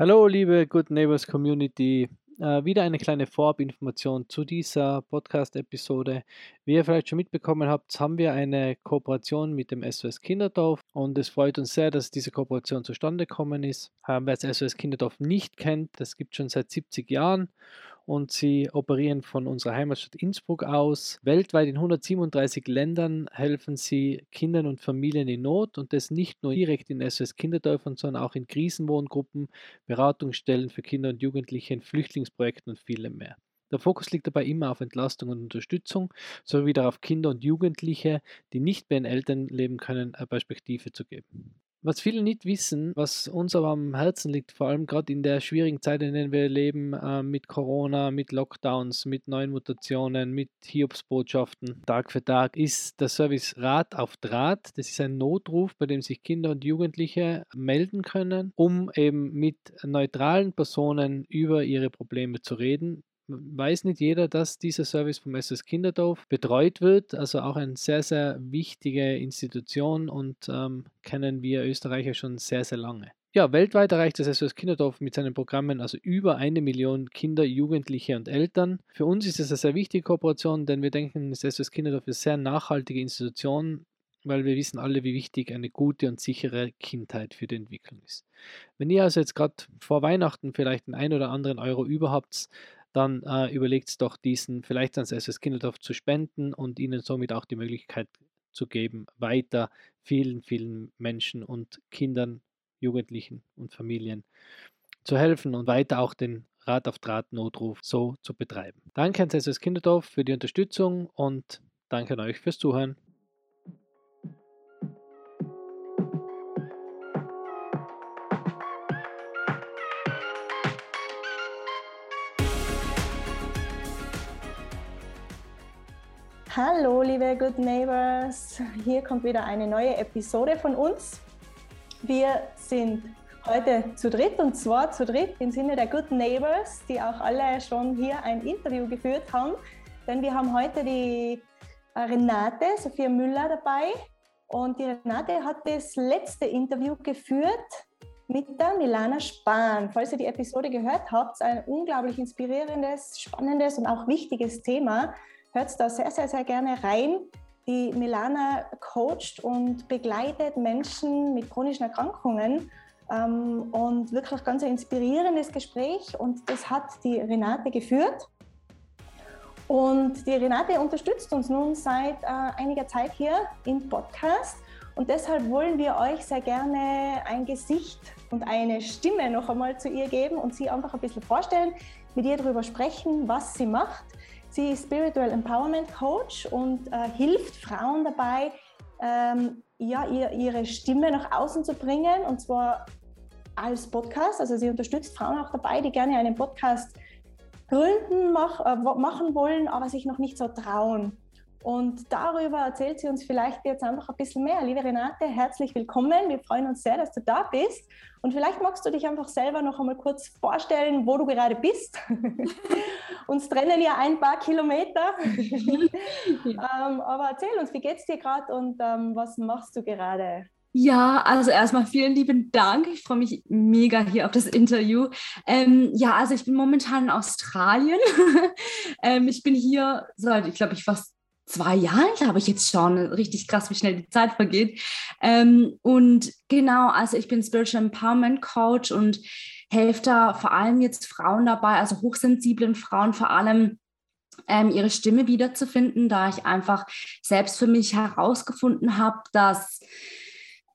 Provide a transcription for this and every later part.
Hallo, liebe Good Neighbors Community. Äh, wieder eine kleine Vorabinformation zu dieser Podcast-Episode. Wie ihr vielleicht schon mitbekommen habt, haben wir eine Kooperation mit dem SOS Kinderdorf und es freut uns sehr, dass diese Kooperation zustande gekommen ist. Ähm, wer das SOS Kinderdorf nicht kennt, das gibt es schon seit 70 Jahren und sie operieren von unserer Heimatstadt Innsbruck aus. Weltweit in 137 Ländern helfen sie Kindern und Familien in Not und das nicht nur direkt in SOS Kinderdörfern, sondern auch in Krisenwohngruppen, Beratungsstellen für Kinder und Jugendliche, in Flüchtlingsprojekten und vielem mehr. Der Fokus liegt dabei immer auf Entlastung und Unterstützung, sowie darauf Kinder und Jugendliche, die nicht mehr in Eltern leben können, eine Perspektive zu geben. Was viele nicht wissen, was uns aber am Herzen liegt, vor allem gerade in der schwierigen Zeit, in der wir leben, äh, mit Corona, mit Lockdowns, mit neuen Mutationen, mit Hiobsbotschaften, Tag für Tag, ist der Service Rat auf Draht. Das ist ein Notruf, bei dem sich Kinder und Jugendliche melden können, um eben mit neutralen Personen über ihre Probleme zu reden weiß nicht jeder, dass dieser Service vom SS Kinderdorf betreut wird. Also auch eine sehr, sehr wichtige Institution und ähm, kennen wir Österreicher schon sehr, sehr lange. Ja, weltweit erreicht das SOS Kinderdorf mit seinen Programmen also über eine Million Kinder, Jugendliche und Eltern. Für uns ist es eine sehr wichtige Kooperation, denn wir denken, das SOS Kinderdorf ist eine sehr nachhaltige Institution, weil wir wissen alle, wie wichtig eine gute und sichere Kindheit für die Entwicklung ist. Wenn ihr also jetzt gerade vor Weihnachten vielleicht einen ein oder anderen Euro überhaupt, dann äh, überlegt doch diesen vielleicht ans SS Kinderdorf zu spenden und ihnen somit auch die Möglichkeit zu geben, weiter vielen, vielen Menschen und Kindern, Jugendlichen und Familien zu helfen und weiter auch den Rat auf Draht Notruf so zu betreiben. Danke ans SS Kinderdorf für die Unterstützung und danke an euch fürs Zuhören. Hallo, liebe Good Neighbors. Hier kommt wieder eine neue Episode von uns. Wir sind heute zu dritt und zwar zu dritt im Sinne der Good Neighbors, die auch alle schon hier ein Interview geführt haben. Denn wir haben heute die Renate, Sophia Müller dabei. Und die Renate hat das letzte Interview geführt mit der Milana Spahn. Falls ihr die Episode gehört habt, ein unglaublich inspirierendes, spannendes und auch wichtiges Thema hört da sehr, sehr, sehr gerne rein. Die Milana coacht und begleitet Menschen mit chronischen Erkrankungen ähm, und wirklich ganz ein inspirierendes Gespräch und das hat die Renate geführt. Und die Renate unterstützt uns nun seit äh, einiger Zeit hier im Podcast und deshalb wollen wir euch sehr gerne ein Gesicht und eine Stimme noch einmal zu ihr geben und sie einfach ein bisschen vorstellen, mit ihr darüber sprechen, was sie macht Sie ist Spiritual Empowerment Coach und äh, hilft Frauen dabei, ähm, ja, ihr, ihre Stimme nach außen zu bringen und zwar als Podcast. Also sie unterstützt Frauen auch dabei, die gerne einen Podcast gründen, mach, äh, machen wollen, aber sich noch nicht so trauen. Und darüber erzählt sie uns vielleicht jetzt einfach ein bisschen mehr. Liebe Renate, herzlich willkommen. Wir freuen uns sehr, dass du da bist. Und vielleicht magst du dich einfach selber noch einmal kurz vorstellen, wo du gerade bist. uns trennen ja ein paar Kilometer. ähm, aber erzähl uns, wie geht's dir gerade und ähm, was machst du gerade? Ja, also erstmal vielen lieben Dank. Ich freue mich mega hier auf das Interview. Ähm, ja, also ich bin momentan in Australien. ähm, ich bin hier seit, ich glaube, ich fast zwei Jahren, glaube ich, jetzt schon. Richtig krass, wie schnell die Zeit vergeht. Ähm, und genau, also ich bin Spiritual Empowerment Coach und helfe da vor allem jetzt Frauen dabei, also hochsensiblen Frauen vor allem, ähm, ihre Stimme wiederzufinden, da ich einfach selbst für mich herausgefunden habe, dass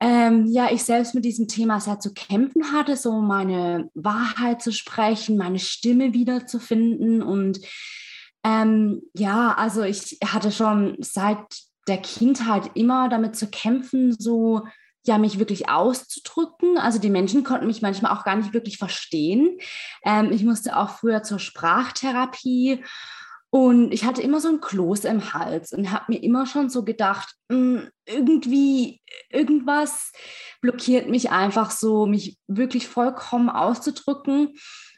ähm, ja, ich selbst mit diesem Thema sehr zu kämpfen hatte, so meine Wahrheit zu sprechen, meine Stimme wiederzufinden und ähm, ja, also ich hatte schon seit der Kindheit immer damit zu kämpfen, so ja, mich wirklich auszudrücken. Also die Menschen konnten mich manchmal auch gar nicht wirklich verstehen. Ähm, ich musste auch früher zur Sprachtherapie und ich hatte immer so ein Kloß im Hals und habe mir immer schon so gedacht, mh, hm, irgendwie, irgendwas blockiert mich einfach so, mich wirklich vollkommen auszudrücken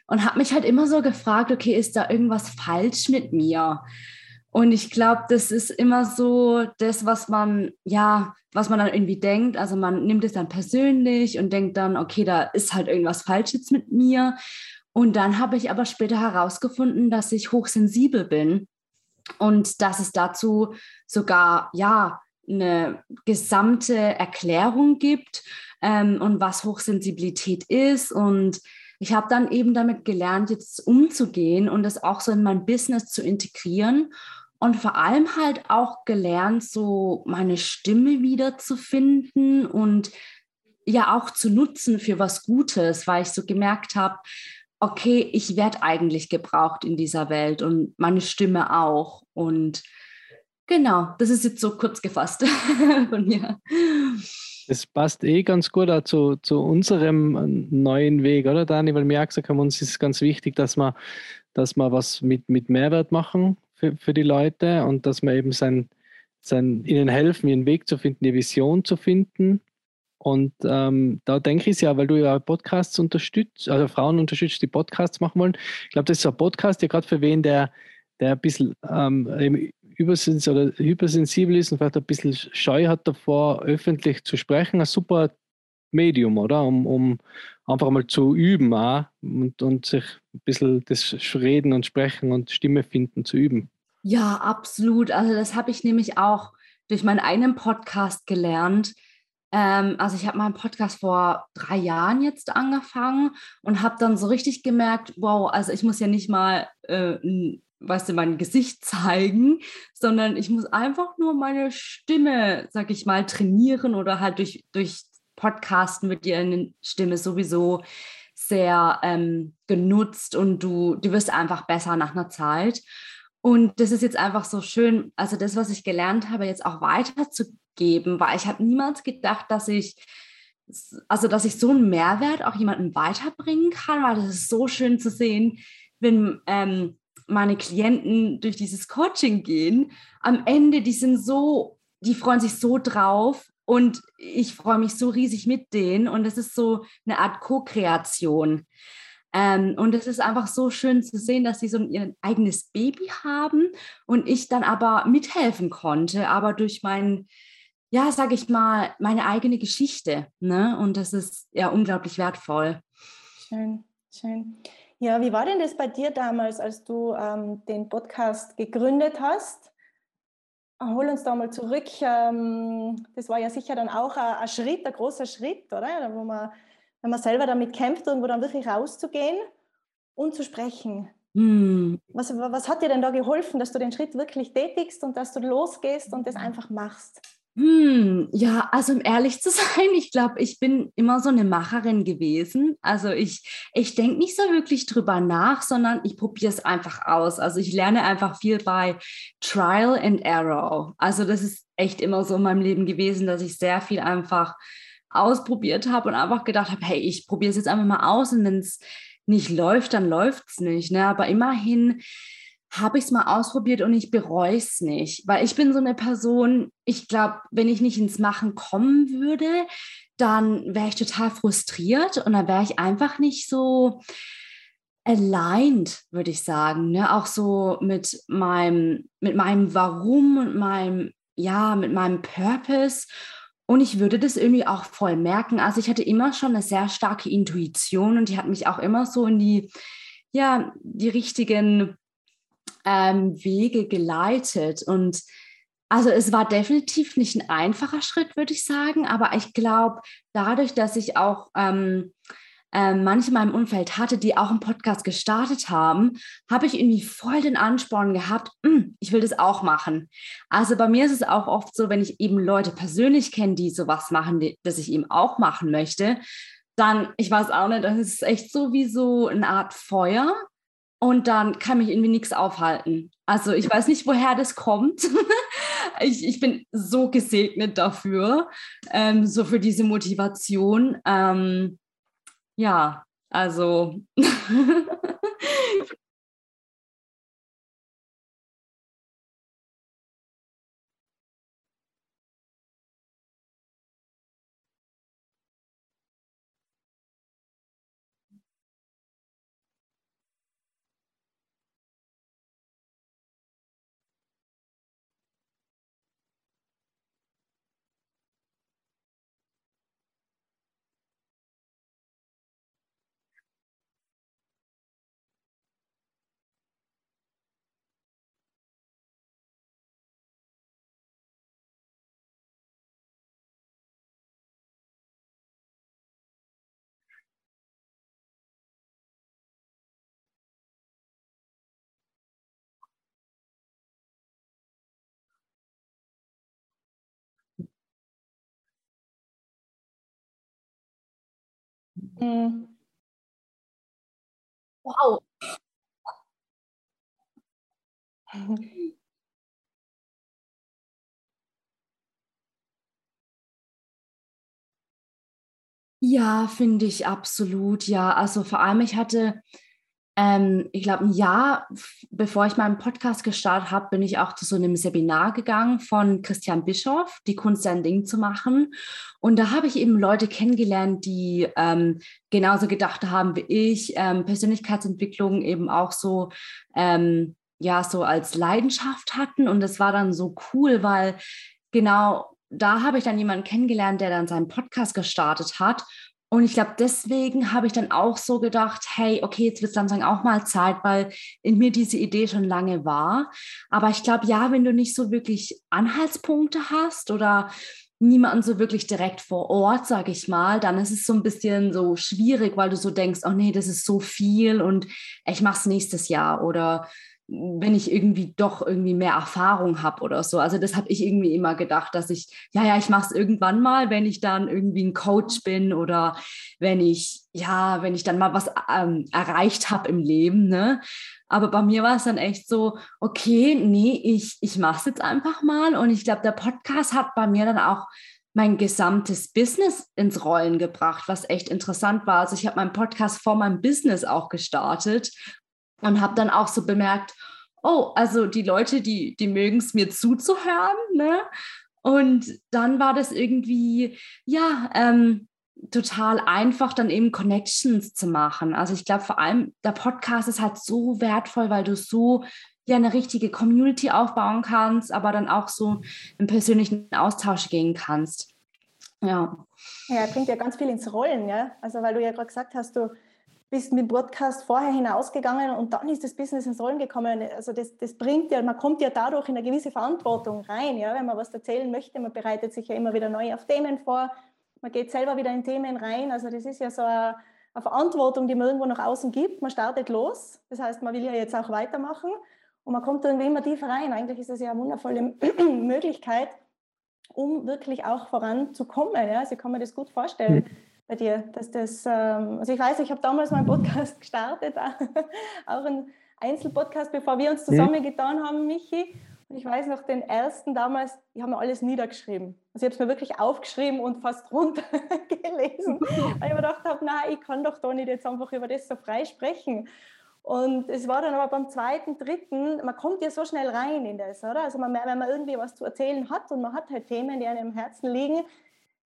und habe mich halt immer so gefragt, okay, ist da irgendwas falsch mit mir? Und ich glaube, das ist immer so das, was man, ja, was man dann irgendwie denkt. Also man nimmt es dann persönlich und denkt dann, okay, da ist halt irgendwas falsch jetzt mit mir. Und dann habe ich aber später herausgefunden, dass ich hochsensibel bin und dass es dazu sogar, ja, eine gesamte Erklärung gibt ähm, und was Hochsensibilität ist. Und ich habe dann eben damit gelernt, jetzt umzugehen und das auch so in mein Business zu integrieren und vor allem halt auch gelernt, so meine Stimme wiederzufinden und ja auch zu nutzen für was Gutes, weil ich so gemerkt habe, okay, ich werde eigentlich gebraucht in dieser Welt und meine Stimme auch. Und genau, das ist jetzt so kurz gefasst von mir. Das passt eh ganz gut auch zu, zu unserem neuen Weg, oder Dani? Weil wir auch gesagt haben, uns ist ganz wichtig, dass wir, dass wir was mit, mit Mehrwert machen für, für die Leute und dass wir eben sein, sein, ihnen helfen, ihren Weg zu finden, die Vision zu finden. Und ähm, da denke ich ja, weil du ja Podcasts unterstützt, also Frauen unterstützt, die Podcasts machen wollen. Ich glaube, das ist ein Podcast, der gerade für wen, der, der ein bisschen ähm, übersens oder hypersensibel ist und vielleicht ein bisschen Scheu hat davor, öffentlich zu sprechen, ein super Medium, oder? Um, um einfach mal zu üben auch, und, und sich ein bisschen das Reden und Sprechen und Stimme finden zu üben. Ja, absolut. Also das habe ich nämlich auch durch meinen eigenen Podcast gelernt. Ähm, also ich habe meinen Podcast vor drei Jahren jetzt angefangen und habe dann so richtig gemerkt, wow, also ich muss ja nicht mal, äh, weißt du, mein Gesicht zeigen, sondern ich muss einfach nur meine Stimme, sag ich mal, trainieren oder halt durch, durch Podcasten wird dir Stimme sowieso sehr ähm, genutzt und du, du wirst einfach besser nach einer Zeit. Und das ist jetzt einfach so schön, also das, was ich gelernt habe, jetzt auch weiterzugeben, weil ich habe niemals gedacht, dass ich, also dass ich so einen Mehrwert auch jemandem weiterbringen kann, weil das ist so schön zu sehen, wenn ähm, meine Klienten durch dieses Coaching gehen. Am Ende, die sind so, die freuen sich so drauf und ich freue mich so riesig mit denen und es ist so eine Art Co-Kreation. Ähm, und es ist einfach so schön zu sehen, dass sie so ihr eigenes Baby haben und ich dann aber mithelfen konnte, aber durch mein, ja, sage ich mal, meine eigene Geschichte. Ne? Und das ist ja unglaublich wertvoll. Schön, schön. Ja, wie war denn das bei dir damals, als du ähm, den Podcast gegründet hast? Hol uns da mal zurück. Ähm, das war ja sicher dann auch ein Schritt, ein großer Schritt, oder? Wo man, wenn man selber damit kämpft, irgendwo dann wirklich rauszugehen und zu sprechen. Hm. Was, was hat dir denn da geholfen, dass du den Schritt wirklich tätigst und dass du losgehst und das einfach machst? Hm, ja, also um ehrlich zu sein, ich glaube, ich bin immer so eine Macherin gewesen. Also ich, ich denke nicht so wirklich drüber nach, sondern ich probiere es einfach aus. Also ich lerne einfach viel bei Trial and Error. Also das ist echt immer so in meinem Leben gewesen, dass ich sehr viel einfach ausprobiert habe und einfach gedacht habe, hey, ich probiere es jetzt einfach mal aus und wenn es nicht läuft, dann läuft es nicht. Ne? Aber immerhin habe ich es mal ausprobiert und ich bereue es nicht, weil ich bin so eine Person, ich glaube, wenn ich nicht ins Machen kommen würde, dann wäre ich total frustriert und dann wäre ich einfach nicht so aligned, würde ich sagen, ne? auch so mit meinem, mit meinem Warum und meinem, ja, mit meinem Purpose. Und ich würde das irgendwie auch voll merken. Also ich hatte immer schon eine sehr starke Intuition und die hat mich auch immer so in die, ja, die richtigen ähm, Wege geleitet. Und also es war definitiv nicht ein einfacher Schritt, würde ich sagen, aber ich glaube, dadurch, dass ich auch ähm, äh, manche in meinem Umfeld hatte, die auch einen Podcast gestartet haben, habe ich irgendwie voll den Ansporn gehabt, hm, ich will das auch machen. Also bei mir ist es auch oft so, wenn ich eben Leute persönlich kenne, die sowas machen, die, das ich eben auch machen möchte, dann, ich weiß auch nicht, das ist echt so wie so eine Art Feuer, und dann kann mich irgendwie nichts aufhalten. Also ich weiß nicht, woher das kommt. ich, ich bin so gesegnet dafür, ähm, so für diese Motivation. Ähm, ja, also Mhm. Wow. Ja, finde ich absolut. Ja, also vor allem, ich hatte, ähm, ich glaube, ein Jahr bevor ich meinen Podcast gestartet habe, bin ich auch zu so einem Seminar gegangen von Christian Bischoff, die Kunst ein Ding zu machen. Und da habe ich eben Leute kennengelernt, die ähm, genauso gedacht haben wie ich, ähm, Persönlichkeitsentwicklung eben auch so, ähm, ja, so als Leidenschaft hatten. Und das war dann so cool, weil genau da habe ich dann jemanden kennengelernt, der dann seinen Podcast gestartet hat. Und ich glaube, deswegen habe ich dann auch so gedacht, hey, okay, jetzt wird es langsam auch mal Zeit, weil in mir diese Idee schon lange war. Aber ich glaube, ja, wenn du nicht so wirklich Anhaltspunkte hast oder niemanden so wirklich direkt vor Ort, sage ich mal, dann ist es so ein bisschen so schwierig, weil du so denkst, oh nee, das ist so viel und ich mache es nächstes Jahr oder wenn ich irgendwie doch irgendwie mehr Erfahrung habe oder so. Also das habe ich irgendwie immer gedacht, dass ich, ja, ja, ich mache es irgendwann mal, wenn ich dann irgendwie ein Coach bin oder wenn ich, ja, wenn ich dann mal was ähm, erreicht habe im Leben. Ne? Aber bei mir war es dann echt so, okay, nee, ich, ich mache es jetzt einfach mal. Und ich glaube, der Podcast hat bei mir dann auch mein gesamtes Business ins Rollen gebracht, was echt interessant war. Also ich habe meinen Podcast vor meinem Business auch gestartet und habe dann auch so bemerkt, oh, also die Leute, die, die mögen es mir zuzuhören. Ne? Und dann war das irgendwie, ja, ähm, total einfach, dann eben Connections zu machen. Also ich glaube vor allem, der Podcast ist halt so wertvoll, weil du so ja eine richtige Community aufbauen kannst, aber dann auch so im persönlichen Austausch gehen kannst. Ja. Ja, bringt ja ganz viel ins Rollen, ja. Also weil du ja gerade gesagt hast, du bist mit dem Podcast vorher hinausgegangen und dann ist das Business ins Rollen gekommen. Also das, das bringt ja, man kommt ja dadurch in eine gewisse Verantwortung rein, ja, wenn man was erzählen möchte. Man bereitet sich ja immer wieder neu auf Themen vor, man geht selber wieder in Themen rein. Also das ist ja so eine, eine Verantwortung, die man irgendwo nach außen gibt. Man startet los, das heißt, man will ja jetzt auch weitermachen und man kommt irgendwie immer tiefer rein. Eigentlich ist das ja eine wundervolle Möglichkeit, um wirklich auch voranzukommen. Ja? Sie kann mir das gut vorstellen. Mhm bei dir, dass das, ähm, also ich weiß, ich habe damals meinen Podcast gestartet, auch ein Einzelpodcast, bevor wir uns mhm. zusammengetan haben, Michi. Und ich weiß noch, den ersten damals, ich habe mir alles niedergeschrieben. Also ich habe es mir wirklich aufgeschrieben und fast runtergelesen, weil ich mir gedacht habe, nein, ich kann doch da nicht jetzt einfach über das so frei sprechen. Und es war dann aber beim zweiten, dritten, man kommt ja so schnell rein in das, oder? Also man, wenn man irgendwie was zu erzählen hat und man hat halt Themen, die einem im Herzen liegen,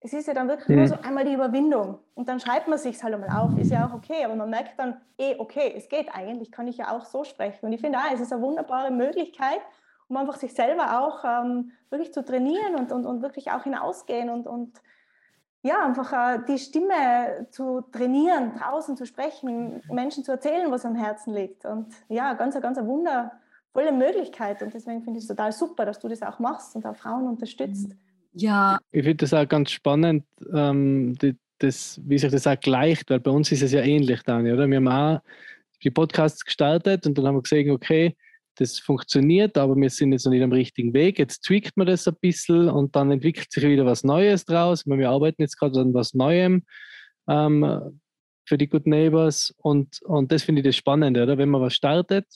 es ist ja dann wirklich mhm. nur so einmal die Überwindung. Und dann schreibt man sich halt einmal auf, ist ja auch okay, aber man merkt dann, eh, okay, es geht eigentlich, kann ich ja auch so sprechen. Und ich finde, auch, es ist eine wunderbare Möglichkeit, um einfach sich selber auch ähm, wirklich zu trainieren und, und, und wirklich auch hinausgehen und, und ja, einfach äh, die Stimme zu trainieren, draußen zu sprechen, Menschen zu erzählen, was am Herzen liegt. Und ja, ganz, ganz eine wundervolle Möglichkeit. Und deswegen finde ich es total super, dass du das auch machst und auch Frauen unterstützt. Mhm ja. Ich finde das auch ganz spannend, ähm, die, das, wie sich das auch gleicht, weil bei uns ist es ja ähnlich, Dani, oder? Wir haben auch die Podcasts gestartet und dann haben wir gesehen, okay, das funktioniert, aber wir sind jetzt noch nicht am richtigen Weg. Jetzt tweakt man das ein bisschen und dann entwickelt sich wieder was Neues draus. Wir arbeiten jetzt gerade an was Neuem ähm, für die Good Neighbors und, und das finde ich das Spannende, oder? Wenn man was startet,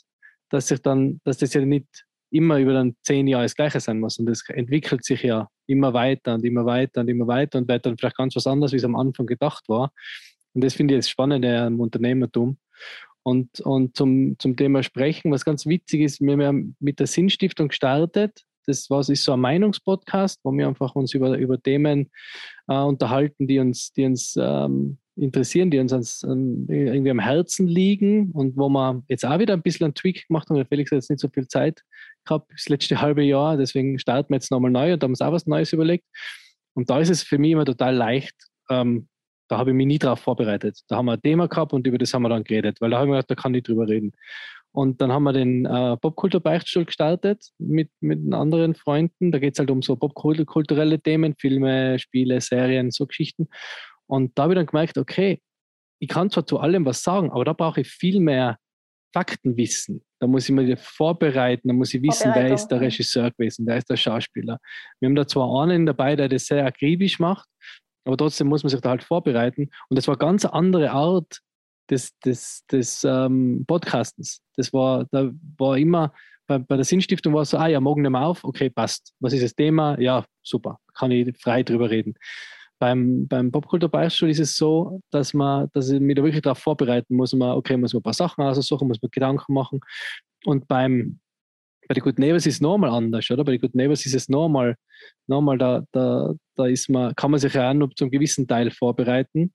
dass sich dann, dass das ja nicht immer über dann zehn Jahre das Gleiche sein muss. Und das entwickelt sich ja immer weiter und immer weiter und immer weiter und wird dann vielleicht ganz was anderes, wie es am Anfang gedacht war. Und das finde ich das Spannende am Unternehmertum. Und, und zum, zum Thema Sprechen, was ganz witzig ist, wir haben mit der Sinnstiftung gestartet. Das war, ist so ein Meinungspodcast, wo wir einfach uns über, über Themen äh, unterhalten, die uns, die uns ähm, interessieren, die uns ans, an, irgendwie am Herzen liegen und wo wir jetzt auch wieder ein bisschen einen Tweak gemacht haben, weil Felix hat jetzt nicht so viel Zeit gehabt, das letzte halbe Jahr, deswegen starten wir jetzt nochmal neu und haben uns auch was Neues überlegt. Und da ist es für mich immer total leicht, ähm, da habe ich mich nie drauf vorbereitet. Da haben wir ein Thema gehabt und über das haben wir dann geredet, weil da habe ich mir gedacht, da kann ich drüber reden. Und dann haben wir den äh, Popkultur-Beichtstuhl gestartet mit, mit anderen Freunden. Da geht es halt um so popkulturelle Themen, Filme, Spiele, Serien, so Geschichten. Und da habe ich dann gemerkt, okay, ich kann zwar zu allem was sagen, aber da brauche ich viel mehr Faktenwissen. Da muss ich mir vorbereiten, da muss ich wissen, wer ist der Regisseur gewesen, wer ist der Schauspieler. Wir haben da zwar einen dabei, der das sehr akribisch macht, aber trotzdem muss man sich da halt vorbereiten. Und das war eine ganz andere Art des, des, des ähm, Podcastens. Das war, da war immer, bei, bei der Sinnstiftung war es so, ah ja, morgen nehmen wir auf, okay, passt. Was ist das Thema? Ja, super, kann ich frei drüber reden. Beim, beim Popkulturbeispiel ist es so, dass man, dass ich mich da wirklich darauf vorbereiten muss, man, okay, muss man ein paar Sachen aussuchen, muss man Gedanken machen. Und beim, bei den Good Neighbors ist es nochmal anders, oder? Bei den Good Neighbors ist es nochmal, nochmal da, da, da ist man, kann man sich ja auch nur zum gewissen Teil vorbereiten.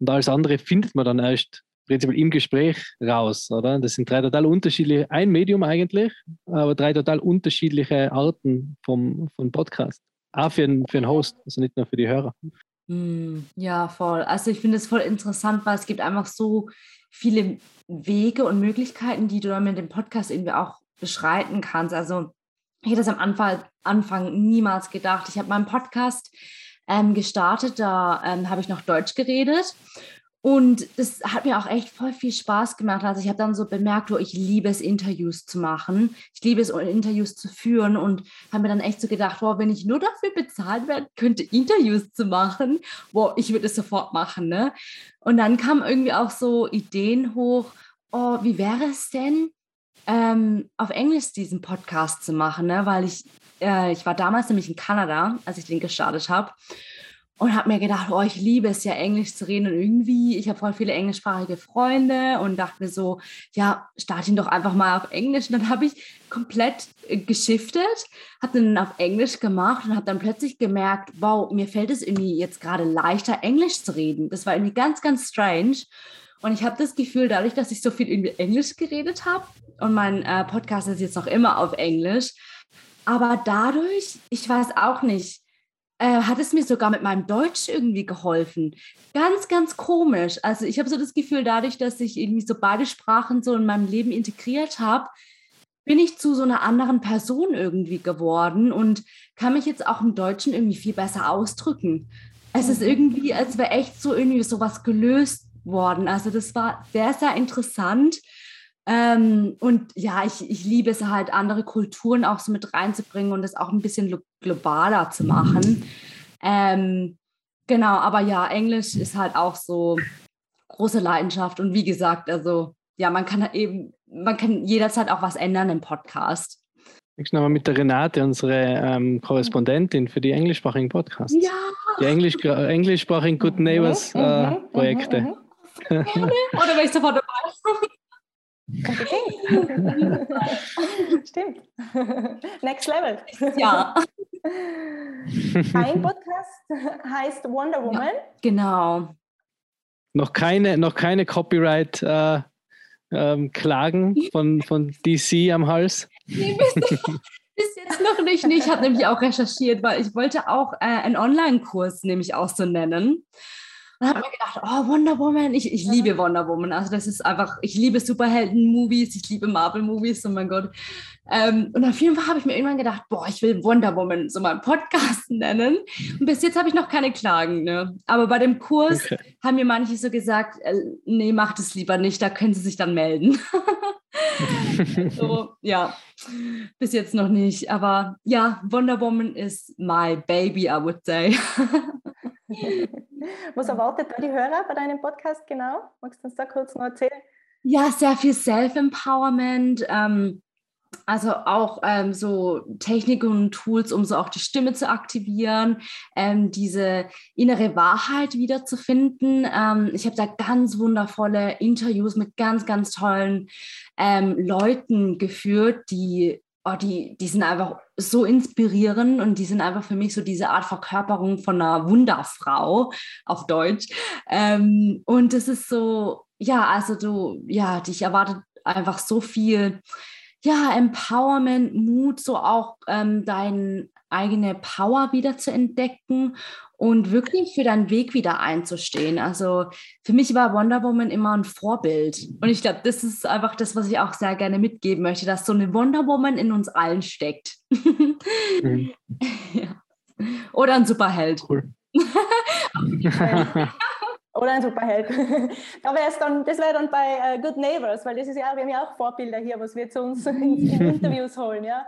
Und alles andere findet man dann erst prinzipiell im Gespräch raus, oder? Das sind drei total unterschiedliche, ein Medium eigentlich, aber drei total unterschiedliche Arten vom, vom Podcast. Auch für einen, für einen Host, also nicht nur für die Hörer. Hm, ja, voll. Also ich finde es voll interessant, weil es gibt einfach so viele Wege und Möglichkeiten, die du dann mit dem Podcast irgendwie auch beschreiten kannst. Also ich hätte das am Anfang, Anfang niemals gedacht. Ich habe meinen Podcast ähm, gestartet, da ähm, habe ich noch Deutsch geredet und das hat mir auch echt voll viel Spaß gemacht. Also ich habe dann so bemerkt, wo ich liebe es, Interviews zu machen. Ich liebe es, Interviews zu führen und habe mir dann echt so gedacht, wow, wenn ich nur dafür bezahlt werde, könnte Interviews zu machen, wow, ich würde es sofort machen. Ne? Und dann kamen irgendwie auch so Ideen hoch, oh, wie wäre es denn, ähm, auf Englisch diesen Podcast zu machen, ne? weil ich, äh, ich war damals nämlich in Kanada, als ich den gestartet habe und habe mir gedacht, oh, ich liebe es ja, Englisch zu reden und irgendwie, ich habe voll viele englischsprachige Freunde und dachte mir so, ja, starte ihn doch einfach mal auf Englisch. Und dann habe ich komplett äh, geschiftet, habe dann auf Englisch gemacht und habe dann plötzlich gemerkt, wow, mir fällt es irgendwie jetzt gerade leichter, Englisch zu reden. Das war irgendwie ganz, ganz strange. Und ich habe das Gefühl, dadurch, dass ich so viel irgendwie Englisch geredet habe und mein äh, Podcast ist jetzt noch immer auf Englisch, aber dadurch, ich weiß auch nicht, äh, hat es mir sogar mit meinem Deutsch irgendwie geholfen. Ganz, ganz komisch. Also ich habe so das Gefühl, dadurch, dass ich irgendwie so beide Sprachen so in meinem Leben integriert habe, bin ich zu so einer anderen Person irgendwie geworden und kann mich jetzt auch im Deutschen irgendwie viel besser ausdrücken. Es ist mhm. irgendwie, als wäre echt so irgendwie sowas gelöst worden. Also das war sehr, sehr interessant. Ähm, und ja, ich, ich liebe es halt, andere Kulturen auch so mit reinzubringen und das auch ein bisschen globaler zu machen. Ähm, genau, aber ja, Englisch ist halt auch so große Leidenschaft. Und wie gesagt, also ja, man kann halt eben, man kann jederzeit auch was ändern im Podcast. Ich nochmal mit der Renate, unsere ähm, Korrespondentin für die englischsprachigen Podcasts. Ja. Die Englisch, englischsprachigen Good mhm, Neighbors mhm, äh, mhm, Projekte. Oder wäre ich sofort dabei? Stimmt. Next Level. Ja. Ein Podcast heißt Wonder Woman. Ja, genau. Noch keine, noch keine Copyright äh, ähm, Klagen von, von DC am Hals. Nee, bis, bis jetzt noch nicht. Ich habe nämlich auch recherchiert, weil ich wollte auch äh, einen Online-Kurs nämlich auch so nennen. Und habe mir gedacht, oh, Wonder Woman, ich, ich liebe Wonder Woman. Also das ist einfach, ich liebe Superhelden-Movies, ich liebe Marvel-Movies, oh mein Gott. Ähm, und auf jeden Fall habe ich mir irgendwann gedacht, boah, ich will Wonder Woman so mal Podcast nennen. Und bis jetzt habe ich noch keine Klagen. Ne? Aber bei dem Kurs okay. haben mir manche so gesagt, äh, nee, macht es lieber nicht, da können sie sich dann melden. so, ja, bis jetzt noch nicht. Aber ja, Wonder Woman is my baby, I would say. Was erwartet da die Hörer bei deinem Podcast genau? Magst du uns da kurz noch erzählen? Ja, sehr viel Self-Empowerment. Ähm, also auch ähm, so Techniken und Tools, um so auch die Stimme zu aktivieren, ähm, diese innere Wahrheit wiederzufinden. Ähm, ich habe da ganz wundervolle Interviews mit ganz, ganz tollen ähm, Leuten geführt, die oh, die, die sind einfach so inspirierend und die sind einfach für mich so diese Art Verkörperung von einer Wunderfrau auf Deutsch. Ähm, und das ist so, ja, also du, ja, dich erwartet einfach so viel, ja, Empowerment, Mut, so auch ähm, dein eigene Power wieder zu entdecken und wirklich für deinen Weg wieder einzustehen. Also für mich war Wonder Woman immer ein Vorbild. Und ich glaube, das ist einfach das, was ich auch sehr gerne mitgeben möchte, dass so eine Wonder Woman in uns allen steckt. Mhm. ja. Oder ein Superheld. Cool. Oder ein Superheld. da dann, das wäre dann bei uh, Good Neighbors, weil das ist ja, wir haben ja auch Vorbilder hier, was wir zu uns in, in Interviews holen. Ja?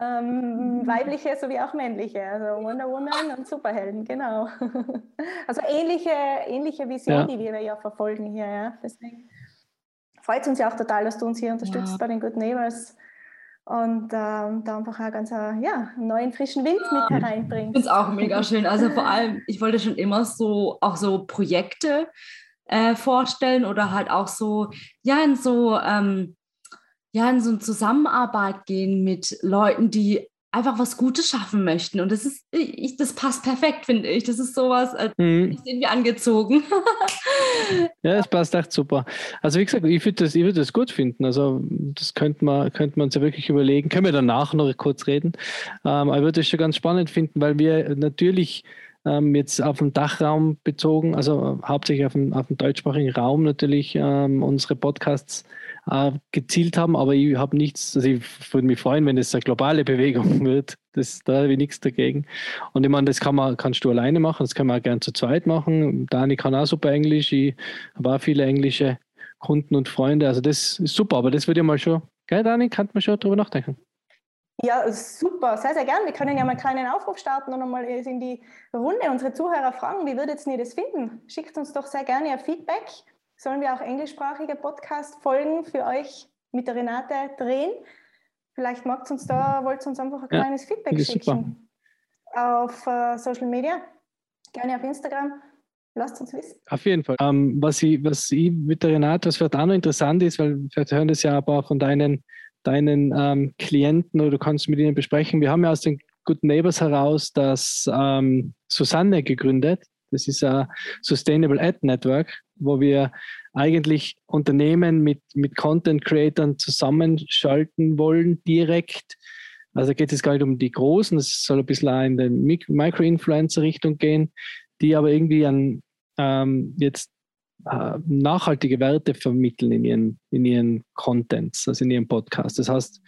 Ähm, weibliche sowie auch männliche, also Wonder Woman und Superhelden, genau. Also ähnliche, ähnliche Vision, ja. die wir ja verfolgen hier. Ja. Deswegen freut es uns ja auch total, dass du uns hier unterstützt ja. bei den Good Neighbors und ähm, da einfach auch ganz äh, ja, einen neuen frischen Wind mit hereinbringt. Ich finde es auch mega schön. Also vor allem, ich wollte schon immer so auch so Projekte äh, vorstellen oder halt auch so, ja, in so, ähm, ja, in so eine Zusammenarbeit gehen mit Leuten, die einfach was Gutes schaffen möchten. Und das ist, ich, das passt perfekt, finde ich. Das ist sowas, als mhm. sind wir angezogen. ja, es passt echt super. Also wie gesagt, ich würde das, würd das gut finden. Also das könnte man, könnte man uns ja wirklich überlegen. Können wir danach noch kurz reden. Ähm, aber ich würde das schon ganz spannend finden, weil wir natürlich ähm, jetzt auf den Dachraum bezogen, also hauptsächlich auf den, auf den deutschsprachigen Raum natürlich ähm, unsere Podcasts äh, gezielt haben, aber ich habe nichts, also ich würde mich freuen, wenn es eine globale Bewegung wird. Das, da habe ich nichts dagegen. Und ich meine, das kann man, kannst du alleine machen, das kann man auch gern zu zweit machen. Dani kann auch super Englisch, ich habe auch viele englische Kunden und Freunde, also das ist super, aber das würde ich mal schon, gell Dani, kann man schon drüber nachdenken. Ja, super, sehr, sehr gern. Wir können ja mal einen kleinen Aufruf starten und einmal in die Runde unsere Zuhörer fragen, wie würdet ihr das finden? Schickt uns doch sehr gerne ihr Feedback sollen wir auch englischsprachige Podcast-Folgen für euch mit der Renate drehen. Vielleicht magst uns da, wollt ihr uns einfach ein ja, kleines Feedback schicken super. auf uh, Social Media, gerne auf Instagram. Lasst uns wissen. Auf jeden Fall. Ähm, was, ich, was ich mit der Renate, was vielleicht auch noch interessant ist, weil vielleicht hören das ja aber auch von deinen, deinen ähm, Klienten oder du kannst mit ihnen besprechen. Wir haben ja aus den Good Neighbors heraus das ähm, Susanne gegründet. Das ist ein Sustainable Ad Network, wo wir eigentlich Unternehmen mit, mit Content Creatern zusammenschalten wollen, direkt. Also geht es gar nicht um die Großen, es soll ein bisschen in die Micro-Influencer-Richtung gehen, die aber irgendwie an ähm, jetzt äh, nachhaltige Werte vermitteln in ihren, in ihren Contents, also in ihren Podcasts. Das heißt,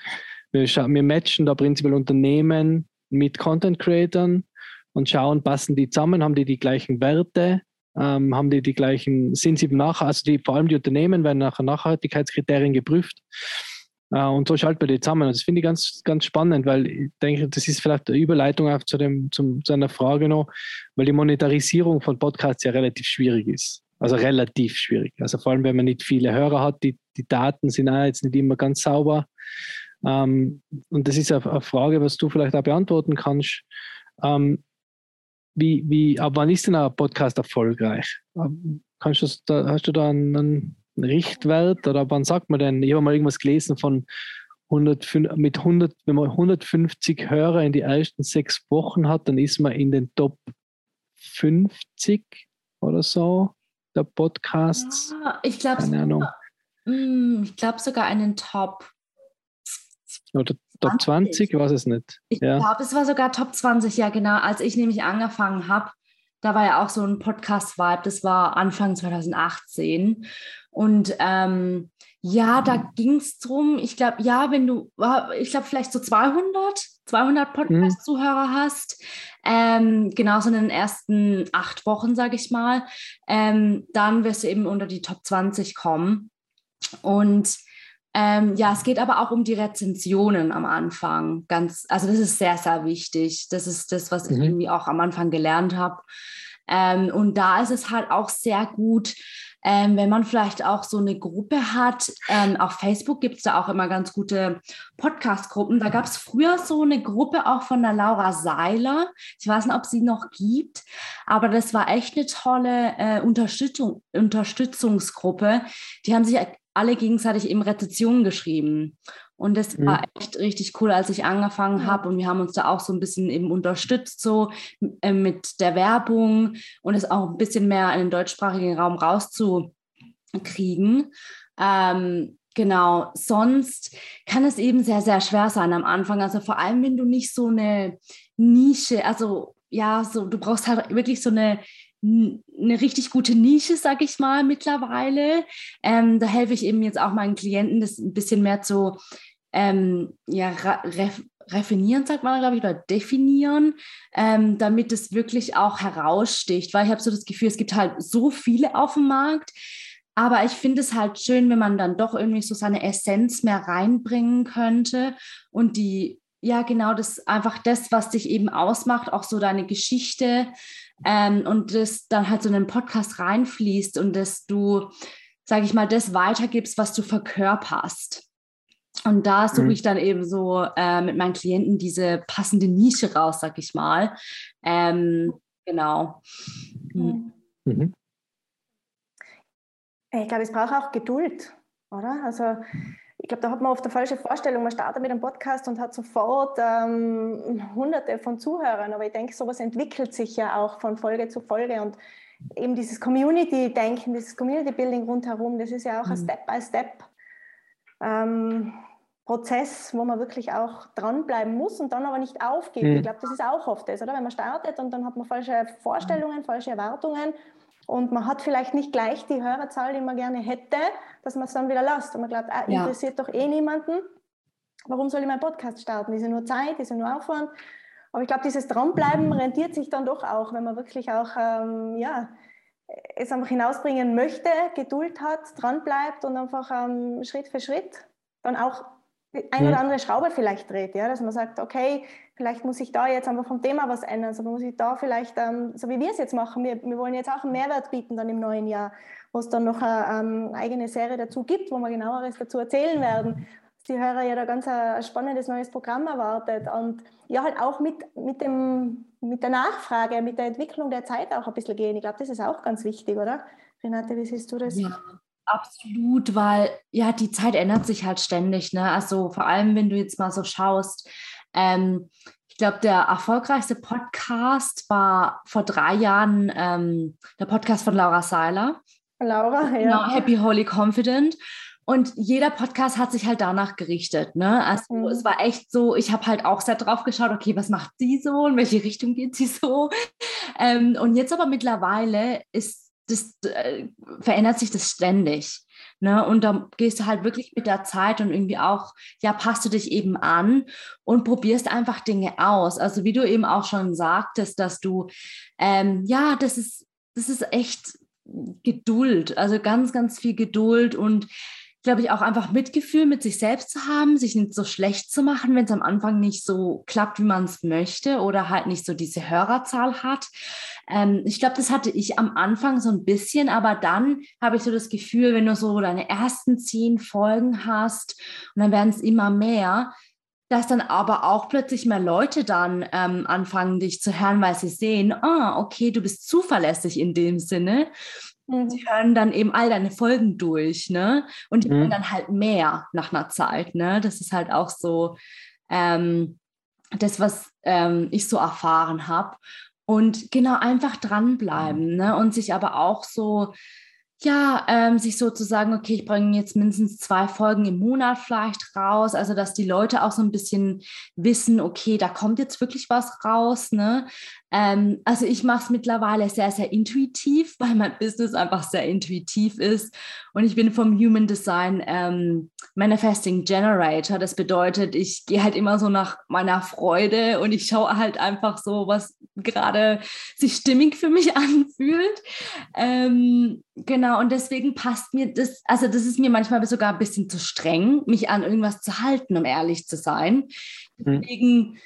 wir, wir matchen da prinzipiell Unternehmen mit Content Creatern und schauen, passen die zusammen, haben die die gleichen Werte, ähm, haben die die gleichen, sind sie nachher, also die, vor allem die Unternehmen werden nach Nachhaltigkeitskriterien geprüft. Äh, und so schalten wir die zusammen. Und das finde ich ganz, ganz spannend, weil ich denke, das ist vielleicht eine Überleitung auch zu, dem, zum, zu einer Frage noch, weil die Monetarisierung von Podcasts ja relativ schwierig ist. Also relativ schwierig. Also vor allem, wenn man nicht viele Hörer hat, die, die Daten sind auch jetzt nicht immer ganz sauber. Ähm, und das ist eine Frage, was du vielleicht auch beantworten kannst. Ähm, wie, wie, ab wann ist denn ein Podcast erfolgreich? Kannst du da, hast du da einen, einen Richtwert oder wann sagt man denn? Ich habe mal irgendwas gelesen von 100, mit 100, wenn man 150 Hörer in die ersten sechs Wochen hat, dann ist man in den Top 50 oder so der Podcasts. Ja, ich glaube, hm, ich glaube sogar einen Top oder Top 20, ich weiß es nicht. Ich ja. glaube, es war sogar Top 20, ja genau. Als ich nämlich angefangen habe, da war ja auch so ein Podcast-Vibe, das war Anfang 2018. Und ähm, ja, da ging es darum, ich glaube, ja, wenn du, ich glaube, vielleicht so 200, 200 Podcast-Zuhörer hast, ähm, genau so in den ersten acht Wochen, sage ich mal, ähm, dann wirst du eben unter die Top 20 kommen. Und ähm, ja, es geht aber auch um die Rezensionen am Anfang. Ganz, also das ist sehr, sehr wichtig. Das ist das, was mhm. ich irgendwie auch am Anfang gelernt habe. Ähm, und da ist es halt auch sehr gut, ähm, wenn man vielleicht auch so eine Gruppe hat. Ähm, auf Facebook gibt es da auch immer ganz gute Podcast-Gruppen. Da gab es früher so eine Gruppe auch von der Laura Seiler. Ich weiß nicht, ob sie noch gibt, aber das war echt eine tolle äh, Unterstützung, Unterstützungsgruppe. Die haben sich alle gegenseitig eben Rezessionen geschrieben. Und das mhm. war echt richtig cool, als ich angefangen habe. Und wir haben uns da auch so ein bisschen eben unterstützt, so äh, mit der Werbung und es auch ein bisschen mehr in den deutschsprachigen Raum rauszukriegen. Ähm, genau, sonst kann es eben sehr, sehr schwer sein am Anfang. Also vor allem, wenn du nicht so eine Nische, also ja, so du brauchst halt wirklich so eine eine richtig gute Nische, sage ich mal, mittlerweile. Ähm, da helfe ich eben jetzt auch meinen Klienten, das ein bisschen mehr zu ähm, ja, ref refinieren, sagt man, glaube ich, oder definieren, ähm, damit es wirklich auch heraussticht. Weil ich habe so das Gefühl, es gibt halt so viele auf dem Markt. Aber ich finde es halt schön, wenn man dann doch irgendwie so seine Essenz mehr reinbringen könnte und die ja genau das einfach das, was dich eben ausmacht, auch so deine Geschichte ähm, und das dann halt so in den Podcast reinfließt und dass du, sage ich mal, das weitergibst, was du verkörperst. Und da suche mhm. ich dann eben so äh, mit meinen Klienten diese passende Nische raus, sag ich mal. Ähm, genau. Mhm. Mhm. Ich glaube, es braucht auch Geduld, oder? Also ich glaube, da hat man oft eine falsche Vorstellung. Man startet mit einem Podcast und hat sofort ähm, hunderte von Zuhörern. Aber ich denke, sowas entwickelt sich ja auch von Folge zu Folge. Und eben dieses Community-Denken, dieses Community-Building rundherum, das ist ja auch ein mhm. Step-by-Step. Ähm, Prozess, wo man wirklich auch dranbleiben muss und dann aber nicht aufgibt. Mhm. Ich glaube, das ist auch oft das, oder? Wenn man startet und dann hat man falsche Vorstellungen, falsche Erwartungen und man hat vielleicht nicht gleich die Hörerzahl, die man gerne hätte, dass man es dann wieder lässt. Und man glaubt, ah, ja. interessiert doch eh niemanden. Warum soll ich meinen Podcast starten? Ist ja nur Zeit, ist ja nur Aufwand. Aber ich glaube, dieses Dranbleiben rentiert sich dann doch auch, wenn man wirklich auch ähm, ja, es einfach hinausbringen möchte, Geduld hat, dranbleibt und einfach ähm, Schritt für Schritt dann auch eine oder andere Schraube vielleicht dreht, ja, dass man sagt, okay, vielleicht muss ich da jetzt einfach vom Thema was ändern, so muss ich da vielleicht, ähm, so wie wir es jetzt machen, wir, wir wollen jetzt auch einen Mehrwert bieten dann im neuen Jahr, wo es dann noch eine ähm, eigene Serie dazu gibt, wo wir genaueres dazu erzählen werden. Die Hörer ja da ganz ein spannendes neues Programm erwartet und ja halt auch mit, mit, dem, mit der Nachfrage, mit der Entwicklung der Zeit auch ein bisschen gehen. Ich glaube, das ist auch ganz wichtig, oder? Renate, wie siehst du das? Ja, Absolut, weil ja, die Zeit ändert sich halt ständig. Ne? Also vor allem, wenn du jetzt mal so schaust, ähm, ich glaube, der erfolgreichste Podcast war vor drei Jahren ähm, der Podcast von Laura Seiler. Laura, ja. Genau, Happy, Holy, Confident. Und jeder Podcast hat sich halt danach gerichtet. Ne? Also mhm. es war echt so, ich habe halt auch sehr drauf geschaut, okay, was macht sie so, in welche Richtung geht sie so. Ähm, und jetzt aber mittlerweile ist das äh, verändert sich das ständig. Ne? Und da gehst du halt wirklich mit der Zeit und irgendwie auch, ja, passt du dich eben an und probierst einfach Dinge aus. Also wie du eben auch schon sagtest, dass du, ähm, ja, das ist, das ist echt Geduld, also ganz, ganz viel Geduld und glaube ich, auch einfach Mitgefühl mit sich selbst zu haben, sich nicht so schlecht zu machen, wenn es am Anfang nicht so klappt, wie man es möchte oder halt nicht so diese Hörerzahl hat. Ähm, ich glaube, das hatte ich am Anfang so ein bisschen, aber dann habe ich so das Gefühl, wenn du so deine ersten zehn Folgen hast und dann werden es immer mehr, dass dann aber auch plötzlich mehr Leute dann ähm, anfangen, dich zu hören, weil sie sehen, ah, okay, du bist zuverlässig in dem Sinne. Mhm. Sie hören dann eben all deine Folgen durch, ne? Und die mhm. hören dann halt mehr nach einer Zeit, ne? Das ist halt auch so ähm, das, was ähm, ich so erfahren habe. Und genau einfach dranbleiben, ne? Und sich aber auch so ja, ähm, sich so zu sagen, okay, ich bringe jetzt mindestens zwei Folgen im Monat vielleicht raus, also dass die Leute auch so ein bisschen wissen, okay, da kommt jetzt wirklich was raus, ne? Ähm, also ich mache es mittlerweile sehr, sehr intuitiv, weil mein Business einfach sehr intuitiv ist und ich bin vom Human Design ähm, Manifesting Generator. Das bedeutet, ich gehe halt immer so nach meiner Freude und ich schaue halt einfach so, was gerade sich stimmig für mich anfühlt. Ähm, genau, und deswegen passt mir das, also das ist mir manchmal sogar ein bisschen zu streng, mich an irgendwas zu halten, um ehrlich zu sein. Mhm. Deswegen,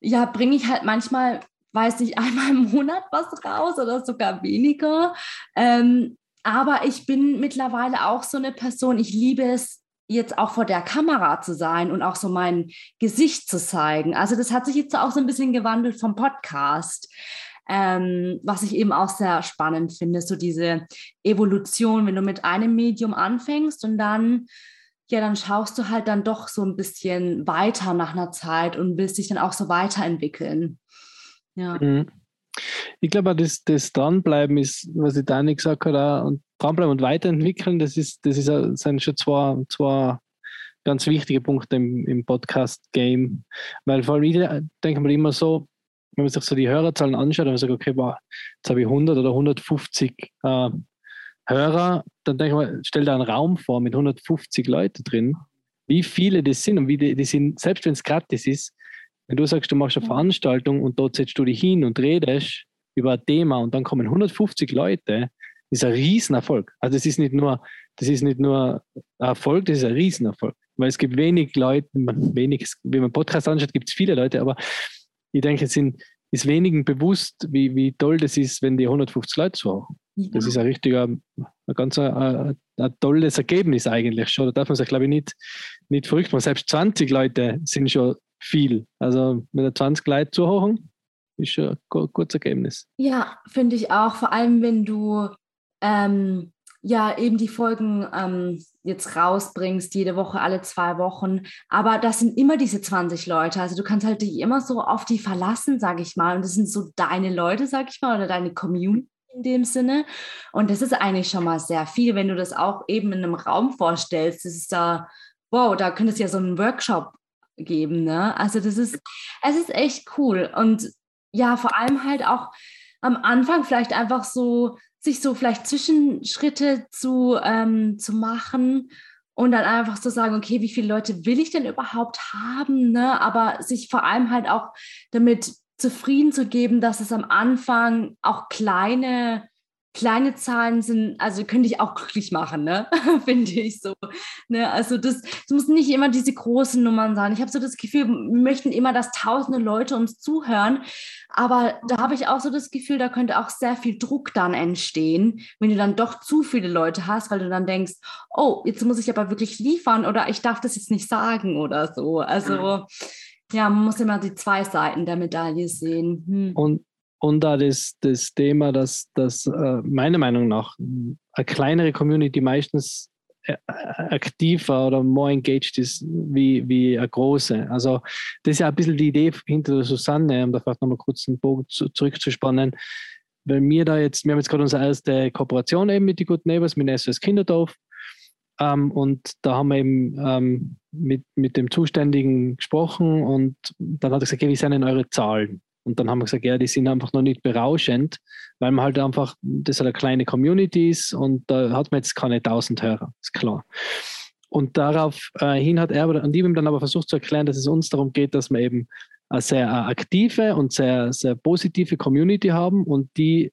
ja, bringe ich halt manchmal, weiß nicht, einmal im Monat was raus oder sogar weniger. Ähm, aber ich bin mittlerweile auch so eine Person, ich liebe es, jetzt auch vor der Kamera zu sein und auch so mein Gesicht zu zeigen. Also das hat sich jetzt auch so ein bisschen gewandelt vom Podcast, ähm, was ich eben auch sehr spannend finde, so diese Evolution, wenn du mit einem Medium anfängst und dann ja, dann schaust du halt dann doch so ein bisschen weiter nach einer Zeit und willst dich dann auch so weiterentwickeln. Ja. Mhm. Ich glaube, das, das Dranbleiben ist, was ich Dani gesagt habe, und dranbleiben und weiterentwickeln, das ist, das ist, sind schon zwei, zwei ganz wichtige Punkte im, im Podcast-Game. Weil vor allem, ich denke mal immer so, wenn man sich so die Hörerzahlen anschaut und man sagt, okay, boah, jetzt habe ich 100 oder 150 äh, Hörer, dann denke ich mal, stell da einen Raum vor mit 150 Leuten drin. Wie viele das sind und wie die, die sind, selbst wenn es gratis ist, wenn du sagst, du machst eine Veranstaltung und dort setzt du dich hin und redest über ein Thema und dann kommen 150 Leute, ist ein Riesenerfolg. Also das ist nicht nur, das ist nicht nur Erfolg, das ist ein Riesenerfolg. weil es gibt wenig Leute, wenig, wenn man Podcast anschaut, gibt es viele Leute, aber ich denke, es sind, ist wenigen bewusst, wie, wie toll das ist, wenn die 150 Leute zuhören. Ja. Das ist ein richtiger, ein ganz ein, ein, tolles Ergebnis eigentlich schon. Da darf man sich, glaube ich, nicht, nicht verrückt machen. Selbst 20 Leute sind schon viel. Also, wenn da 20 Leute zuhören, ist schon ein gutes Ergebnis. Ja, finde ich auch. Vor allem, wenn du ähm, ja eben die Folgen ähm, jetzt rausbringst, jede Woche, alle zwei Wochen. Aber das sind immer diese 20 Leute. Also du kannst halt dich immer so auf die verlassen, sage ich mal. Und das sind so deine Leute, sage ich mal, oder deine Community in dem Sinne. Und das ist eigentlich schon mal sehr viel, wenn du das auch eben in einem Raum vorstellst. Das ist da, wow, da könnte es ja so einen Workshop geben. Ne? Also das ist, es ist echt cool. Und ja, vor allem halt auch am Anfang vielleicht einfach so, sich so vielleicht Zwischenschritte zu, ähm, zu machen und dann einfach zu sagen, okay, wie viele Leute will ich denn überhaupt haben, ne? aber sich vor allem halt auch damit zufrieden zu geben, dass es am Anfang auch kleine kleine Zahlen sind, also könnte ich auch glücklich machen, ne? finde ich so. Ne? Also das, das müssen nicht immer diese großen Nummern sein. Ich habe so das Gefühl, wir möchten immer, dass tausende Leute uns zuhören, aber da habe ich auch so das Gefühl, da könnte auch sehr viel Druck dann entstehen, wenn du dann doch zu viele Leute hast, weil du dann denkst, oh, jetzt muss ich aber wirklich liefern oder ich darf das jetzt nicht sagen oder so. Also ja, man muss immer die zwei Seiten der Medaille sehen. Hm. Und und da das, das Thema, dass, dass äh, meiner Meinung nach eine kleinere Community meistens äh, aktiver oder more engaged ist wie, wie eine große. Also das ist ja ein bisschen die Idee hinter der Susanne, um da vielleicht nochmal kurz einen Bogen zu, zurückzuspannen. Weil wir da jetzt, wir haben jetzt gerade unsere erste Kooperation eben mit die Good Neighbors, mit SOS Kinderdorf. Ähm, und da haben wir eben ähm, mit, mit dem Zuständigen gesprochen und dann hat er gesagt, okay, wie sind denn eure Zahlen? Und dann haben wir gesagt, ja, die sind einfach noch nicht berauschend, weil man halt einfach, das halt eine kleine Community ist und da hat man jetzt keine 1000 Hörer, ist klar. Und darauf äh, hat er und ich ihm dann aber versucht zu erklären, dass es uns darum geht, dass wir eben eine sehr aktive und sehr, sehr positive Community haben und die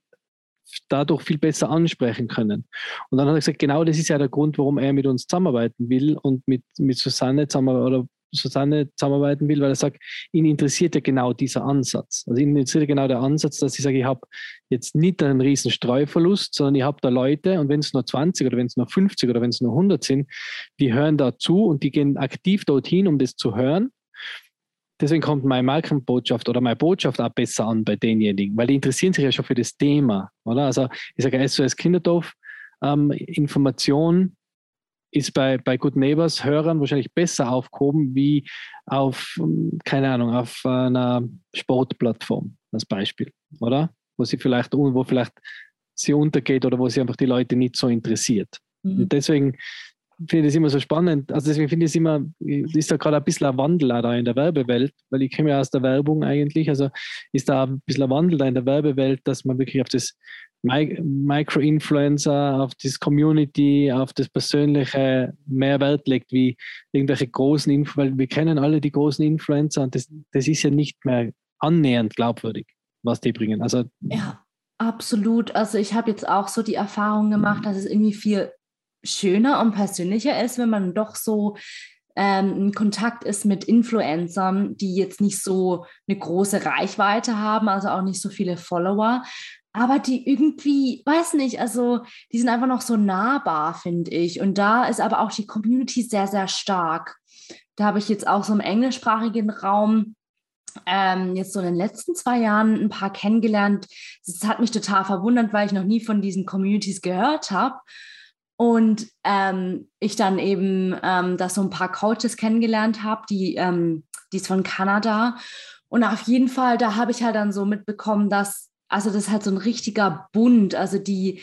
dadurch viel besser ansprechen können. Und dann hat er gesagt, genau das ist ja der Grund, warum er mit uns zusammenarbeiten will und mit, mit Susanne zusammen oder Susanne zusammenarbeiten will, weil er sagt, ihn interessiert ja genau dieser Ansatz. Also ihn interessiert genau der Ansatz, dass ich sage, ich habe jetzt nicht einen riesen Streuverlust, sondern ich habe da Leute und wenn es nur 20 oder wenn es nur 50 oder wenn es nur 100 sind, die hören da zu und die gehen aktiv dorthin, um das zu hören. Deswegen kommt meine Markenbotschaft oder meine Botschaft auch besser an bei denjenigen, weil die interessieren sich ja schon für das Thema. Oder? Also ich sage SOS Kinderdorf, ähm, Information ist bei, bei Good Neighbors Hörern wahrscheinlich besser aufgehoben wie auf, keine Ahnung, auf einer Sportplattform als Beispiel, oder? Wo sie vielleicht, wo vielleicht sie untergeht oder wo sie einfach die Leute nicht so interessiert. Mhm. Und deswegen finde ich es immer so spannend. Also deswegen finde ich es immer, ist da gerade ein bisschen ein Wandel da in der Werbewelt, weil ich komme ja aus der Werbung eigentlich. Also ist da ein bisschen ein Wandel da in der Werbewelt, dass man wirklich auf das Micro-Influencer, auf das Community, auf das Persönliche mehr Wert legt, wie irgendwelche großen Influencer, weil wir kennen alle die großen Influencer und das, das ist ja nicht mehr annähernd glaubwürdig, was die bringen. Also ja, absolut. Also ich habe jetzt auch so die Erfahrung gemacht, dass es irgendwie viel schöner und persönlicher ist, wenn man doch so ähm, in Kontakt ist mit Influencern, die jetzt nicht so eine große Reichweite haben, also auch nicht so viele Follower, aber die irgendwie, weiß nicht, also die sind einfach noch so nahbar, finde ich. Und da ist aber auch die Community sehr, sehr stark. Da habe ich jetzt auch so im englischsprachigen Raum ähm, jetzt so in den letzten zwei Jahren ein paar kennengelernt. Das hat mich total verwundert, weil ich noch nie von diesen Communities gehört habe. Und ähm, ich dann eben ähm, da so ein paar Coaches kennengelernt habe, die, ähm, die ist von Kanada. Und auf jeden Fall, da habe ich halt dann so mitbekommen, dass also das ist halt so ein richtiger Bund. Also die,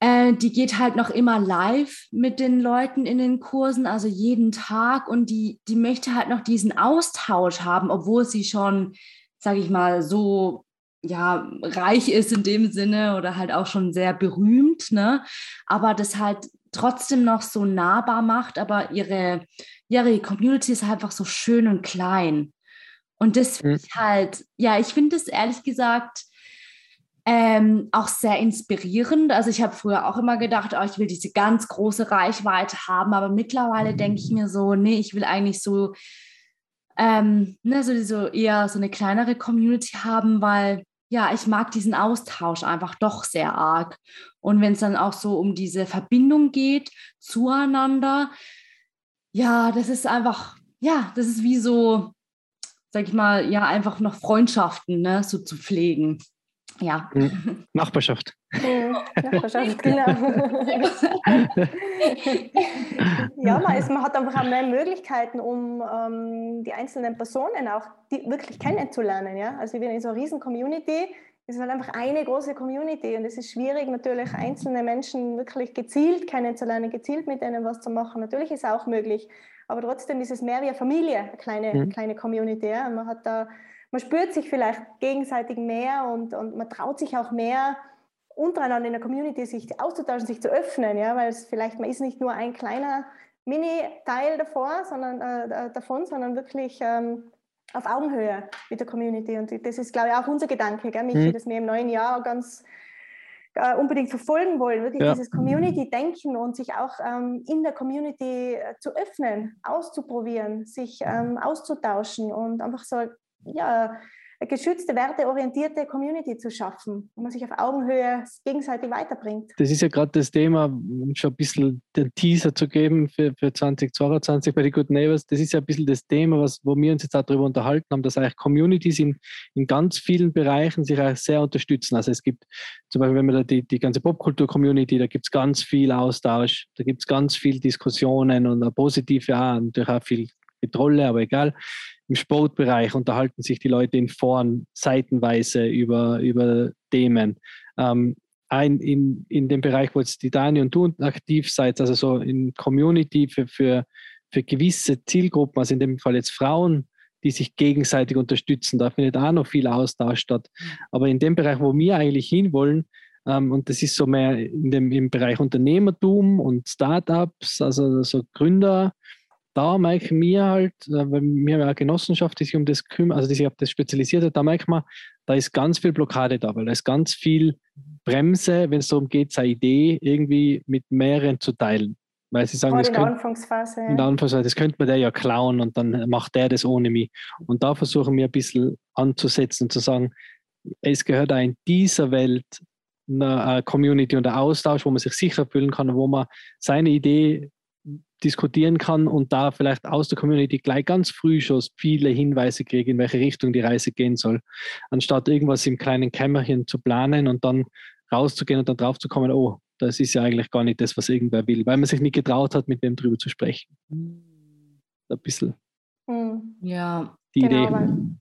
äh, die geht halt noch immer live mit den Leuten in den Kursen, also jeden Tag. Und die, die möchte halt noch diesen Austausch haben, obwohl sie schon, sage ich mal, so ja, reich ist in dem Sinne oder halt auch schon sehr berühmt, ne? Aber das halt trotzdem noch so nahbar macht, aber ihre, ihre Community ist einfach so schön und klein. Und das mhm. halt, ja, ich finde das ehrlich gesagt Ähm, auch sehr inspirierend. Also ich habe früher auch immer gedacht, oh, ich will diese ganz große Reichweite haben, aber mittlerweile denke ich mir so, nee, ich will eigentlich so, ähm, ne, so, so eher so eine kleinere Community haben, weil ja, ich mag diesen Austausch einfach doch sehr arg. Und wenn es dann auch so um diese Verbindung geht zueinander, ja, das ist einfach, ja, das ist wie so, sag ich mal, ja, einfach noch Freundschaften ne, so zu pflegen. Ja. Hm. Nachbarschaft. Nachbarschaft, genau. ja, man, ist, man hat einfach auch mehr Möglichkeiten, um ähm, die einzelnen Personen auch die wirklich kennenzulernen. Ja? Also wir in so einer riesen Community, es ist halt einfach eine große Community und es ist schwierig, natürlich einzelne Menschen wirklich gezielt kennenzulernen, gezielt mit denen was zu machen. Natürlich ist es auch möglich, aber trotzdem ist es mehr wie eine Familie, eine kleine, mhm. kleine Community. Ja? Und man hat da man spürt sich vielleicht gegenseitig mehr und, und man traut sich auch mehr, untereinander in der Community sich auszutauschen, sich zu öffnen, ja, weil es vielleicht, man ist nicht nur ein kleiner Mini-Teil davor, sondern, äh, davon, sondern wirklich ähm, auf Augenhöhe mit der Community. Und das ist, glaube ich, auch unser Gedanke, gell, Michi, mhm. dass wir im neuen Jahr ganz äh, unbedingt verfolgen wollen, wirklich ja. dieses Community-Denken und sich auch ähm, in der Community äh, zu öffnen, auszuprobieren, sich ähm, auszutauschen und einfach so ja, geschützte, werteorientierte Community zu schaffen, wo man sich auf Augenhöhe gegenseitig weiterbringt. Das ist ja gerade das Thema, um schon ein bisschen den Teaser zu geben für, für 2022 bei den Good Neighbors. Das ist ja ein bisschen das Thema, was, wo wir uns jetzt darüber unterhalten haben, dass eigentlich Communities in, in ganz vielen Bereichen sich auch sehr unterstützen. Also es gibt zum Beispiel, wenn man da die, die ganze Popkultur-Community, da gibt es ganz viel Austausch, da gibt es ganz viel Diskussionen und positive auch, natürlich auch viel Trolle, aber egal im Sportbereich unterhalten sich die Leute in Foren seitenweise über, über Themen. Ähm, ein, in, in dem Bereich, wo jetzt die Dani und du aktiv seid, also so in Community für, für, für gewisse Zielgruppen, also in dem Fall jetzt Frauen, die sich gegenseitig unterstützen, da findet auch noch viel Austausch statt. Aber in dem Bereich, wo wir eigentlich hinwollen, ähm, und das ist so mehr in dem, im Bereich Unternehmertum und Startups, also so Gründer, da merken wir halt, äh, weil wir haben ja eine Genossenschaft, die sich um das kümmert, also die sich auf das spezialisiert hat, da merkt man, da ist ganz viel Blockade da, weil da ist ganz viel Bremse, wenn es darum geht, seine Idee irgendwie mit mehreren zu teilen. Weil sie sagen, das in der Anfangsphase. In der Anfangsphase, das könnte man der ja klauen und dann macht der das ohne mich. Und da versuchen wir ein bisschen anzusetzen, zu sagen, es gehört auch in dieser Welt eine Community und ein Austausch, wo man sich sicher fühlen kann, wo man seine Idee diskutieren kann und da vielleicht aus der Community gleich ganz früh schon viele Hinweise kriege, in welche Richtung die Reise gehen soll, anstatt irgendwas im kleinen Kämmerchen zu planen und dann rauszugehen und dann drauf zu kommen, oh, das ist ja eigentlich gar nicht das, was irgendwer will, weil man sich nicht getraut hat, mit dem drüber zu sprechen. Ein bisschen. Hm. Ja, die genau, Idee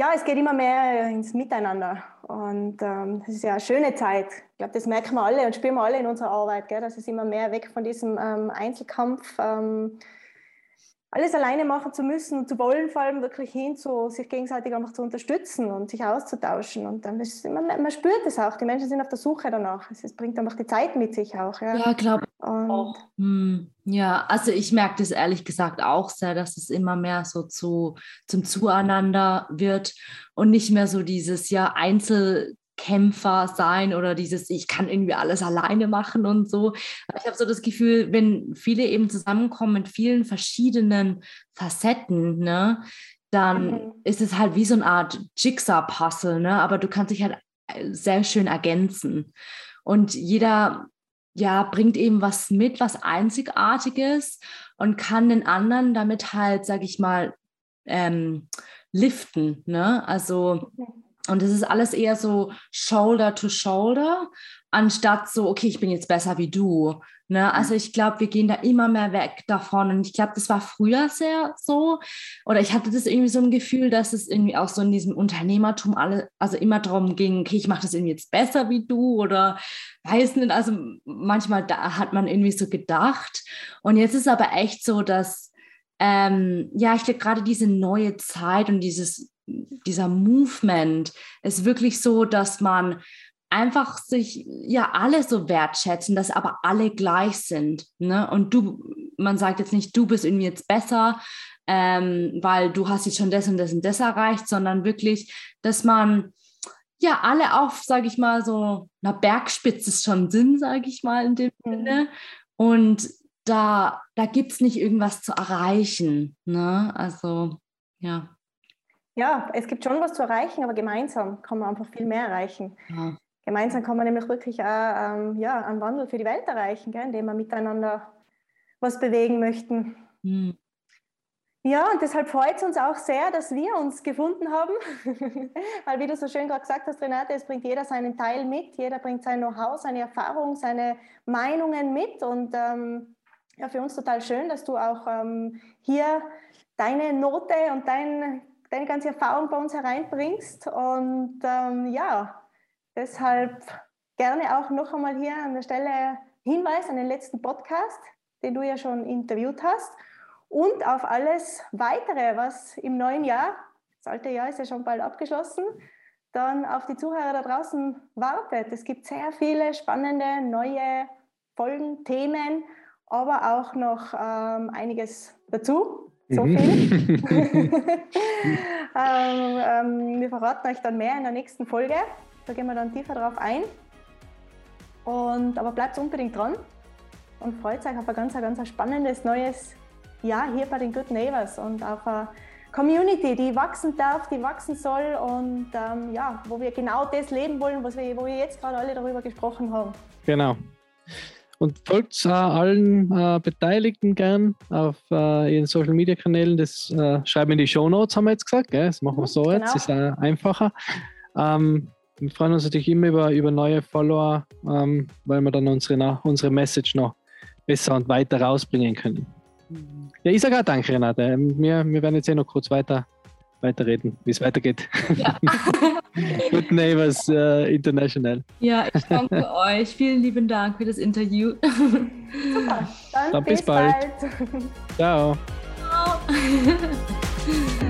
ja, es geht immer mehr ins Miteinander. Und ähm, das ist ja eine schöne Zeit. Ich glaube, das merken wir alle und spüren wir alle in unserer Arbeit, gell? dass es immer mehr weg von diesem ähm, Einzelkampf ähm, alles alleine machen zu müssen und zu wollen, vor allem wirklich hin zu sich gegenseitig einfach zu unterstützen und sich auszutauschen. Und dann ist immer, man spürt es auch, die Menschen sind auf der Suche danach. Es, bringt einfach die Zeit mit sich auch. Ja, ja glaube auch. Hm, ja, also ich merke das ehrlich gesagt auch sehr, dass es immer mehr so zu, zum Zueinander wird und nicht mehr so dieses ja Einzel Kämpfer sein oder dieses, ich kann irgendwie alles alleine machen und so. Ich habe so das Gefühl, wenn viele eben zusammenkommen mit vielen verschiedenen Facetten, ne, dann mhm. ist es halt wie so eine Art Jigsaw-Puzzle, ne? aber du kannst dich halt äh, sehr schön ergänzen. Und jeder ja, bringt eben was mit, was Einzigartiges und kann den anderen damit halt, sag ich mal, ähm, liften. Ne? Also und es ist alles eher so Shoulder to Shoulder, anstatt so, okay, ich bin jetzt besser wie du. Ne? Also ich glaube, wir gehen da immer mehr weg davon. Und ich glaube, das war früher sehr so. Oder ich hatte das irgendwie so ein Gefühl, dass es irgendwie auch so in diesem Unternehmertum alle, also immer darum ging, okay, ich mache das irgendwie jetzt besser wie du oder weiß nicht. Also manchmal da hat man irgendwie so gedacht. Und jetzt ist aber echt so, dass ähm, ja, ich glaube, gerade diese neue Zeit und dieses dieser Movement ist wirklich so, dass man einfach sich ja alle so wertschätzen, dass aber alle gleich sind. Ne? Und du, man sagt jetzt nicht, du bist irgendwie jetzt besser, ähm, weil du hast jetzt schon das und das und das erreicht, sondern wirklich, dass man ja alle auf, sage ich mal, so einer Bergspitze schon sind, sage ich mal in dem Mhm. Sinne. Und da, da gibt es nicht irgendwas zu erreichen. Ne? Also, ja. Ja, es gibt schon was zu erreichen, aber gemeinsam kann man einfach viel mehr erreichen. ja. Gemeinsam kann man nämlich wirklich auch, ähm, ja, einen Wandel für die Welt erreichen, gell, indem wir miteinander was bewegen möchten. Hm. Ja, und deshalb freut es uns auch sehr, dass wir uns gefunden haben. Weil, wie du so schön gerade gesagt hast, Renate, es bringt jeder seinen Teil mit, jeder bringt sein Know-how, seine Erfahrung, seine Meinungen mit. Und ähm, ja, für uns total schön, dass du auch ähm, hier deine Note und dein, deine ganze Erfahrung bei uns hereinbringst. Und ähm, ja, deshalb gerne auch noch einmal hier an der Stelle Hinweis an den letzten Podcast, den du ja schon interviewt hast und auf alles weitere, was im neuen Jahr, das alte Jahr ist ja schon bald abgeschlossen, dann auf die Zuhörer da draußen wartet. Es gibt sehr viele spannende neue Folgen, Themen, aber auch noch ähm, einiges dazu. So Mhm. viel. ähm, ähm, wir verraten euch dann mehr in der nächsten Folge. Da gehen wir dann tiefer drauf ein. Und, aber bleibt unbedingt dran und freut euch auf ein ganz, ganz spannendes neues Jahr hier bei den Good Neighbors und auf eine Community, die wachsen darf, die wachsen soll und ähm, ja, wo wir genau das leben wollen, was wir, wo wir jetzt gerade alle darüber gesprochen haben. Genau. Und folgt äh, allen äh, Beteiligten gern auf äh, ihren Social Media Kanälen. Das äh, schreiben wir in die Show Notes, haben wir jetzt gesagt. Gell? Das machen wir Mhm, so genau. jetzt, ist einfacher. Ähm, wir freuen uns natürlich immer über, über neue Follower, ähm, weil wir dann unsere, unsere Message noch besser und weiter rausbringen können. Ja, ich sage auch danke, Renate. Ähm, Wir, wir werden jetzt eh noch kurz weiter, weiterreden, wie es weitergeht. Ja. Good Neighbors äh, International. ja, ich danke euch. Vielen lieben Dank für das Interview. Super, dann, Dann bis bis, bald. bald. Ciao. Ciao.